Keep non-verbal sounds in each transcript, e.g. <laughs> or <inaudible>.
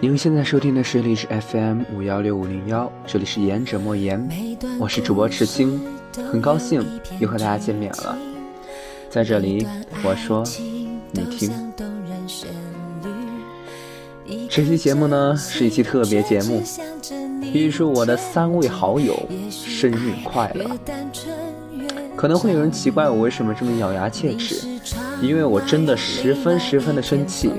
您现在收听的是荔枝 FM 五幺六五零幺，这里是言者莫言，我是主播赤星，很高兴又和大家见面了。在这里，我说你听。这期节目呢是一期特别节目，预祝我的三位好友生日快乐。可能会有人奇怪我为什么这么咬牙切齿，因为我真的十分十分的生气。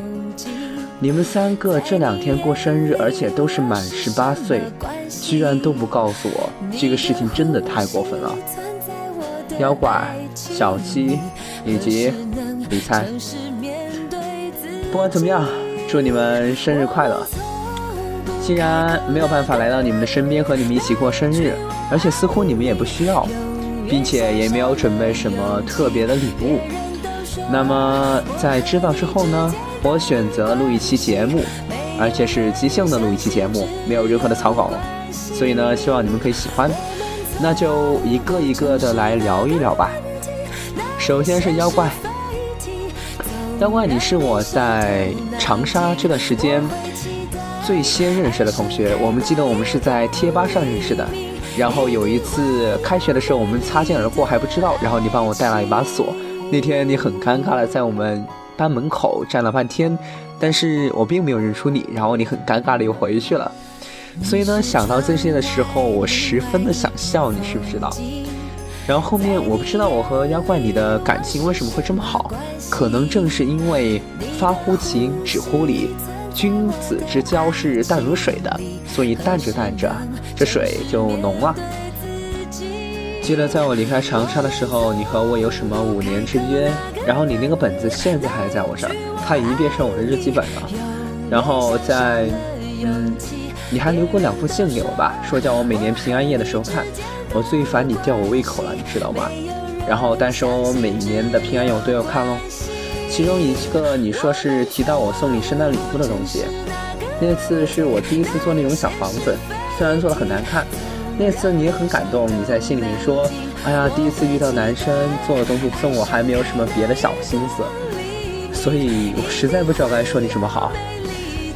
你们三个这两天过生日，而且都是满十八岁，居然都不告诉我，这个事情真的太过分了。妖怪、小七以及李灿，不管怎么样，祝你们生日快乐。既然没有办法来到你们的身边和你们一起过生日，而且似乎你们也不需要，并且也没有准备什么特别的礼物，那么在知道之后呢？我选择录一期节目，而且是即兴的录一期节目，没有任何的草稿，所以呢，希望你们可以喜欢。那就一个一个的来聊一聊吧。首先是妖怪，妖怪，你是我在长沙这段时间最先认识的同学。我们记得我们是在贴吧上认识的，然后有一次开学的时候我们擦肩而过还不知道，然后你帮我带了一把锁，那天你很尴尬的在我们。班门口站了半天，但是我并没有认出你，然后你很尴尬的又回去了。所以呢，想到这些的时候，我十分的想笑，你知不知道？然后后面我不知道我和妖怪你的感情为什么会这么好，可能正是因为发乎情，止乎礼，君子之交是淡如水的，所以淡着淡着，这水就浓了。记得在我离开长沙的时候，你和我有什么五年之约？然后你那个本子现在还在我这儿，它已经变成我的日记本了。然后在，嗯，你还留过两封信给我吧，说叫我每年平安夜的时候看。我最烦你吊我胃口了，你知道吗？然后但是我每年的平安夜我都要看喽。其中一个你说是提到我送你圣诞礼物的东西，那次是我第一次做那种小房子，虽然做的很难看。那次你也很感动，你在信里面说：“哎呀，第一次遇到男生做的东西送我，还没有什么别的小心思。”所以我实在不知道该说你什么好。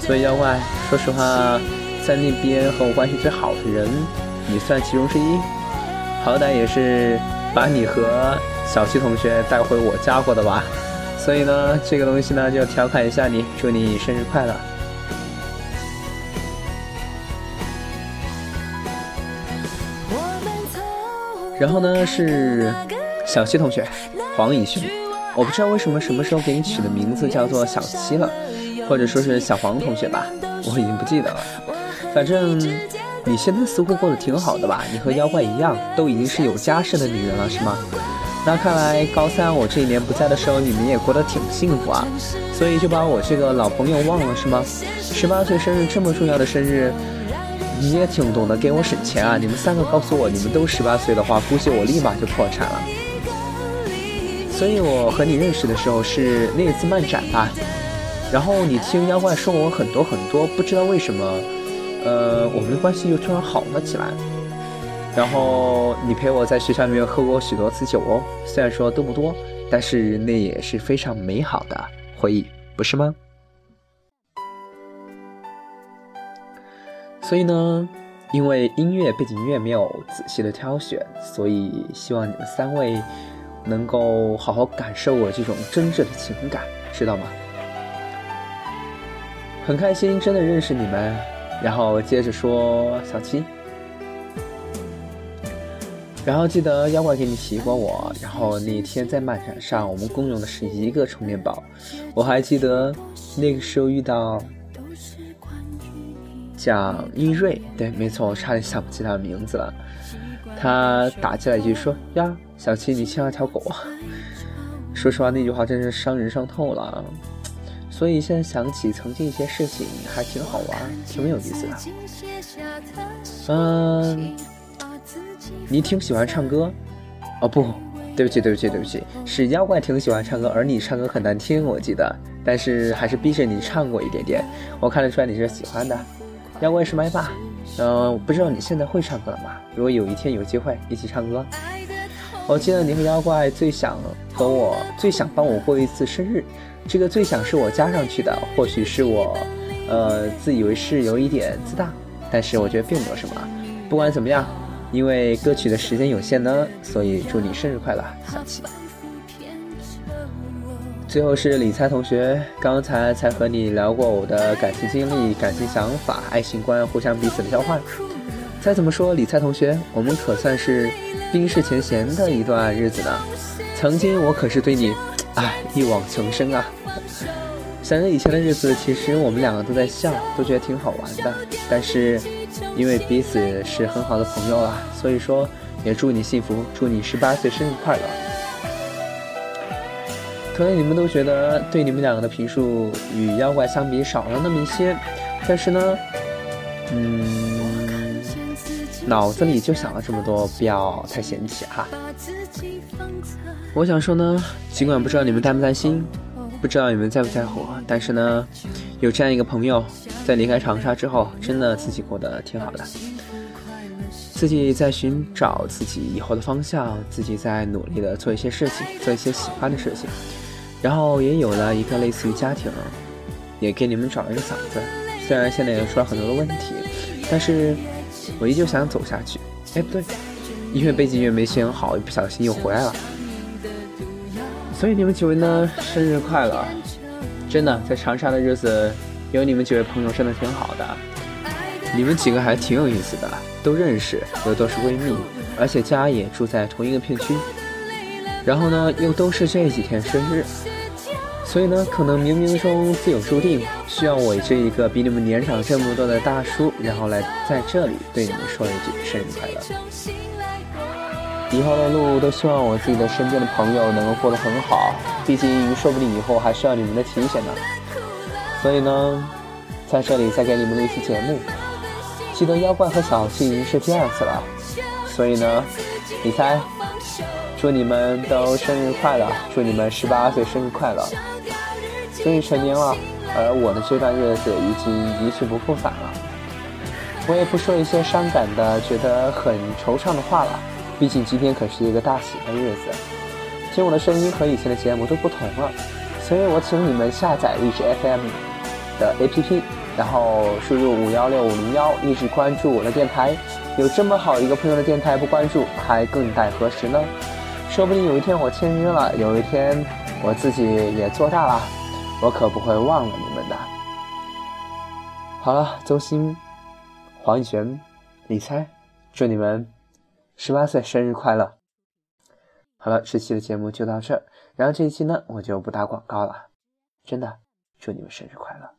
所以妖怪，说实话，在那边和我关系最好的人，你算其中之一。好歹也是把你和小七同学带回我家过的吧。所以呢，这个东西呢，就调侃一下你，祝你生日快乐。然后呢是小七同学，黄以轩，我不知道为什么什么时候给你取的名字叫做小七了，或者说是小黄同学吧，我已经不记得了。反正你现在似乎过得挺好的吧？你和妖怪一样，都已经是有家室的女人了，是吗？那看来高三我这一年不在的时候，你们也过得挺幸福啊，所以就把我这个老朋友忘了是吗？十八岁生日这么重要的生日。你也挺懂得给我省钱啊！你们三个告诉我你们都十八岁的话，估计我立马就破产了。所以我和你认识的时候是那次漫展吧，然后你听妖怪说我很多很多，不知道为什么，呃，我们的关系又突然好了起来。然后你陪我在学校里面喝过许多次酒哦，虽然说都不多，但是那也是非常美好的回忆，不是吗？所以呢，因为音乐背景音乐没有仔细的挑选，所以希望你们三位能够好好感受我这种真挚的情感，知道吗？很开心，真的认识你们。然后接着说小七，然后记得妖怪给你提过我。然后那天在漫展上，我们共用的是一个充电宝。我还记得那个时候遇到。蒋一瑞，对，没错，我差点想不起他的名字了。他打进来一句说：“呀，小七，你牵了条狗！” <laughs> 说实话，那句话真是伤人伤透了。所以现在想起曾经一些事情，还挺好玩，挺有意思的。嗯，你挺喜欢唱歌？哦，不对不起，对不起，对不起，是妖怪挺喜欢唱歌，而你唱歌很难听，我记得。但是还是逼着你唱过一点点，我看得出来你是喜欢的。妖怪是麦霸，嗯，不知道你现在会唱歌了吗？如果有一天有机会一起唱歌，我记得你和妖怪最想和我最想帮我过一次生日，这个最想是我加上去的，或许是我呃，自以为是，有一点自大，但是我觉得并没有什么。不管怎么样，因为歌曲的时间有限呢，所以祝你生日快乐，小七。最后是李猜同学，刚才才和你聊过我的感情经历、感情想法、爱情观，互相彼此的交换。再怎么说，李猜同学，我们可算是冰释前嫌的一段日子呢。曾经我可是对你，哎，一往情深啊。想着以前的日子，其实我们两个都在笑，都觉得挺好玩的。但是，因为彼此是很好的朋友了，所以说也祝你幸福，祝你十八岁生日快乐。可能你们都觉得对你们两个的评述与妖怪相比少了那么一些，但是呢，嗯，脑子里就想了这么多，不要太嫌弃哈。我想说呢，尽管不知道你们担不担心。不知道你们在不在乎，但是呢，有这样一个朋友，在离开长沙之后，真的自己过得挺好的。自己在寻找自己以后的方向，自己在努力的做一些事情，做一些喜欢的事情，然后也有了一个类似于家庭，也给你们找了一个嗓子。虽然现在也出了很多的问题，但是我依旧想走下去。哎，不对，因为背景音乐没选好，一不小心又回来了。所以你们几位呢，生日快乐！真的，在长沙的日子，有你们几位朋友真的挺好的。你们几个还挺有意思的，都认识，又都是闺蜜，而且家也住在同一个片区。然后呢，又都是这几天生日，所以呢，可能冥冥中自有注定，需要我这一个比你们年长这么多的大叔，然后来在这里对你们说一句生日快乐。以后的路都希望我自己的身边的朋友能够过得很好，毕竟说不定以后还需要你们的提携呢。所以呢，在这里再给你们录一期节目。记得妖怪和小七已经是第二次了，所以呢，你猜，祝你们都生日快乐，祝你们十八岁生日快乐。终于成年了，而我的这段日子已经一去不复返了。我也不说一些伤感的、觉得很惆怅的话了。毕竟今天可是一个大喜的日子，听我的声音和以前的节目都不同了，所以我请你们下载荔枝 FM 的 APP，然后输入五幺六五零幺，一直关注我的电台。有这么好一个朋友的电台不关注，还更待何时呢？说不定有一天我签约了，有一天我自己也做大了，我可不会忘了你们的。好了，周星、黄以璇、李猜，祝你们。十八岁生日快乐！好了，这期的节目就到这儿，然后这一期呢，我就不打广告了。真的，祝你们生日快乐！